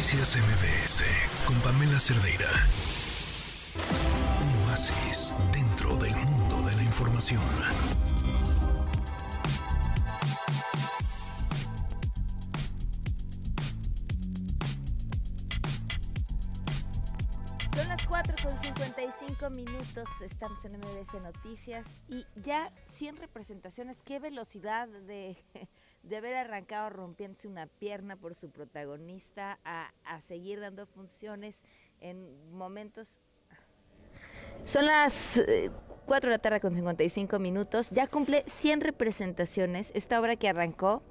Noticias MBS con Pamela Cerdeira. Un oasis dentro del mundo de la información. Son las 4 con 55 minutos, estamos en MBS Noticias y ya 100 representaciones, qué velocidad de, de haber arrancado rompiéndose una pierna por su protagonista a, a seguir dando funciones en momentos... Son las eh, 4 de la tarde con 55 minutos, ya cumple 100 representaciones, esta obra que arrancó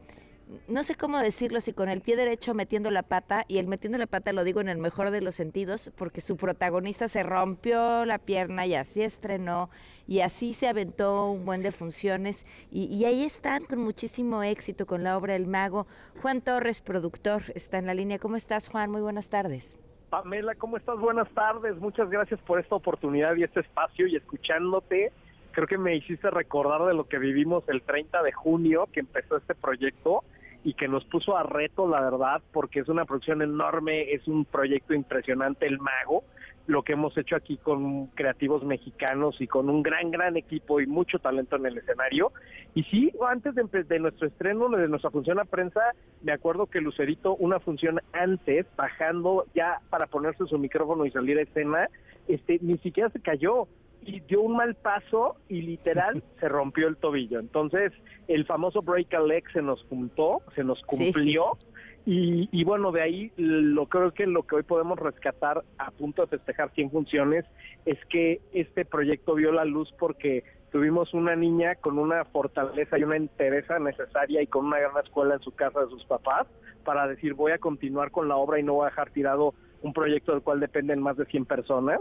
no sé cómo decirlo, si con el pie derecho metiendo la pata, y el metiendo la pata lo digo en el mejor de los sentidos, porque su protagonista se rompió la pierna y así estrenó, y así se aventó un buen de funciones, y, y ahí están con muchísimo éxito con la obra El Mago. Juan Torres, productor, está en la línea. ¿Cómo estás, Juan? Muy buenas tardes. Pamela, ¿cómo estás? Buenas tardes. Muchas gracias por esta oportunidad y este espacio y escuchándote. Creo que me hiciste recordar de lo que vivimos el 30 de junio que empezó este proyecto y que nos puso a reto, la verdad, porque es una producción enorme, es un proyecto impresionante, El Mago, lo que hemos hecho aquí con creativos mexicanos y con un gran, gran equipo y mucho talento en el escenario. Y sí, antes de, nuestro estreno, de nuestra función a prensa, me acuerdo que Lucerito, una función antes, bajando ya para ponerse su micrófono y salir a escena, este, ni siquiera se cayó y dio un mal paso y literal se rompió el tobillo. Entonces, el famoso break a leg se nos juntó, se nos cumplió. Y, y, bueno, de ahí lo creo que lo que hoy podemos rescatar a punto de festejar 100 funciones es que este proyecto vio la luz porque tuvimos una niña con una fortaleza y una entereza necesaria y con una gran escuela en su casa de sus papás para decir voy a continuar con la obra y no voy a dejar tirado un proyecto del cual dependen más de 100 personas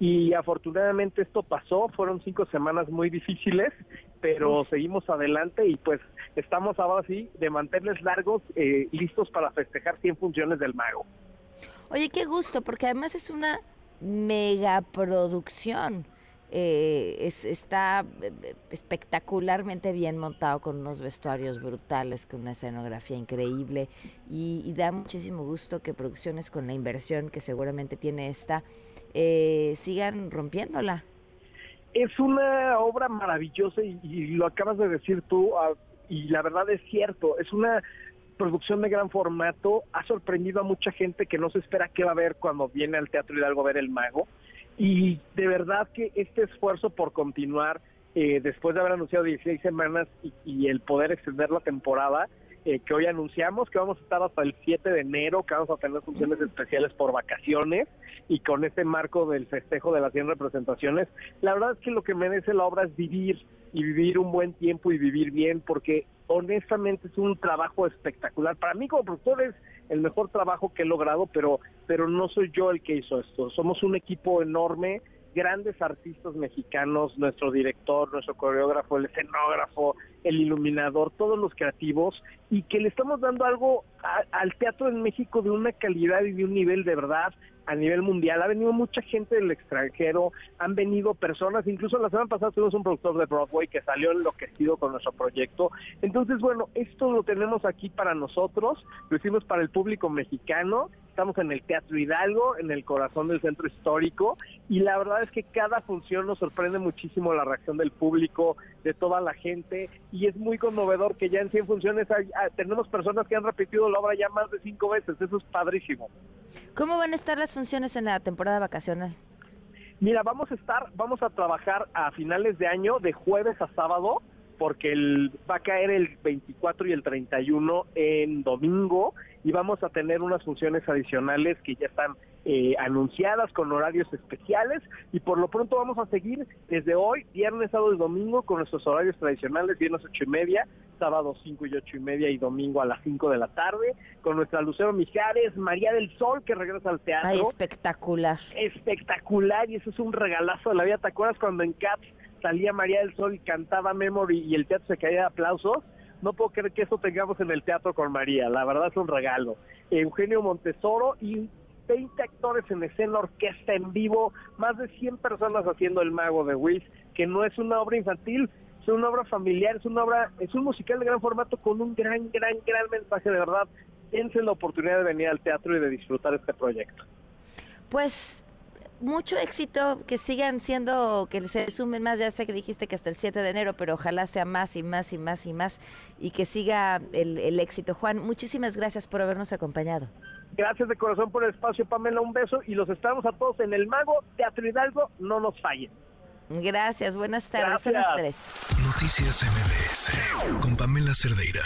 y afortunadamente esto pasó, fueron cinco semanas muy difíciles, pero seguimos adelante y pues estamos ahora sí de mantenerles largos, eh, listos para festejar 100 funciones del mago. Oye, qué gusto, porque además es una megaproducción. Eh, es, está espectacularmente bien montado con unos vestuarios brutales, con una escenografía increíble y, da muchísimo gusto que producciones con la inversión que seguramente tiene esta eh, sigan rompiéndola. Es una obra maravillosa y, lo acabas de decir tú, uh, y la verdad es cierto, es una producción de gran formato, ha sorprendido a mucha gente que no se espera qué va a ver cuando viene al Teatro Hidalgo a ver El Mago, y de verdad que este esfuerzo por continuar, eh, después de haber anunciado 16 semanas y, y el poder extender la temporada, eh, que hoy anunciamos que vamos a estar hasta el 7 de enero, que vamos a tener funciones mm. especiales por vacaciones y con este marco del festejo de las 100 representaciones. La verdad es que lo que merece la obra es vivir y vivir un buen tiempo y vivir bien, porque honestamente es un trabajo espectacular. Para mí como productor es el mejor trabajo que he logrado, pero, pero no soy yo el que hizo esto. Somos un equipo enorme grandes artistas mexicanos, nuestro director, nuestro coreógrafo, el escenógrafo, el iluminador, todos los creativos, y que le estamos dando algo al teatro en México de una calidad y de un nivel de verdad a nivel mundial. Ha venido mucha gente del extranjero, han venido personas, incluso la semana pasada tuvimos un productor de Broadway que salió enloquecido con nuestro proyecto. Entonces, bueno, esto lo tenemos aquí para nosotros, lo hicimos para el público mexicano, estamos en el Teatro Hidalgo, en el corazón del centro histórico, y la verdad es que cada función nos sorprende muchísimo la reacción del público, de toda la gente, y es muy conmovedor que ya en 100 funciones hay, hay, tenemos personas que han repetido la obra ya más de cinco veces, eso es padrísimo. ¿Cómo van a estar las funciones en la temporada vacacional? Mira, vamos a estar, vamos a trabajar a finales de año de jueves a sábado, porque el, va a caer el 24 y el 31 en domingo y vamos a tener unas funciones adicionales que ya están eh, anunciadas con horarios especiales y por lo pronto vamos a seguir desde hoy, viernes, sábado y domingo con nuestros horarios tradicionales, viernes ocho y media, sábado cinco y ocho y media y domingo a las 5 de la tarde, con nuestra Lucero Mijares, María del Sol que regresa al teatro. Ay, espectacular. Espectacular y eso es un regalazo de la vida. ¿Te acuerdas cuando en Cats salía María del Sol y cantaba Memory y el teatro se caía de aplausos? no puedo creer que eso tengamos en el teatro con María, la verdad es un regalo. Eugenio Montesoro y 20 actores en escena, orquesta en vivo, más de 100 personas haciendo El Mago de Wiz, que no es una obra infantil, una obra familiar, es una obra, es un musical de gran formato con un gran, gran, gran mensaje de verdad. dense la oportunidad de venir al teatro y de disfrutar este proyecto. Pues mucho éxito, que sigan siendo, que se sumen más, ya sé que dijiste que hasta el 7 de enero, pero ojalá sea más y más y más y más y que siga el, el éxito. Juan, muchísimas gracias por habernos acompañado. Gracias de corazón por el espacio, Pamela, un beso y los esperamos a todos en el Mago Teatro Hidalgo, no nos fallen. Gracias, buenas tardes, son las tres. Noticias MBS con Pamela Cerdeira.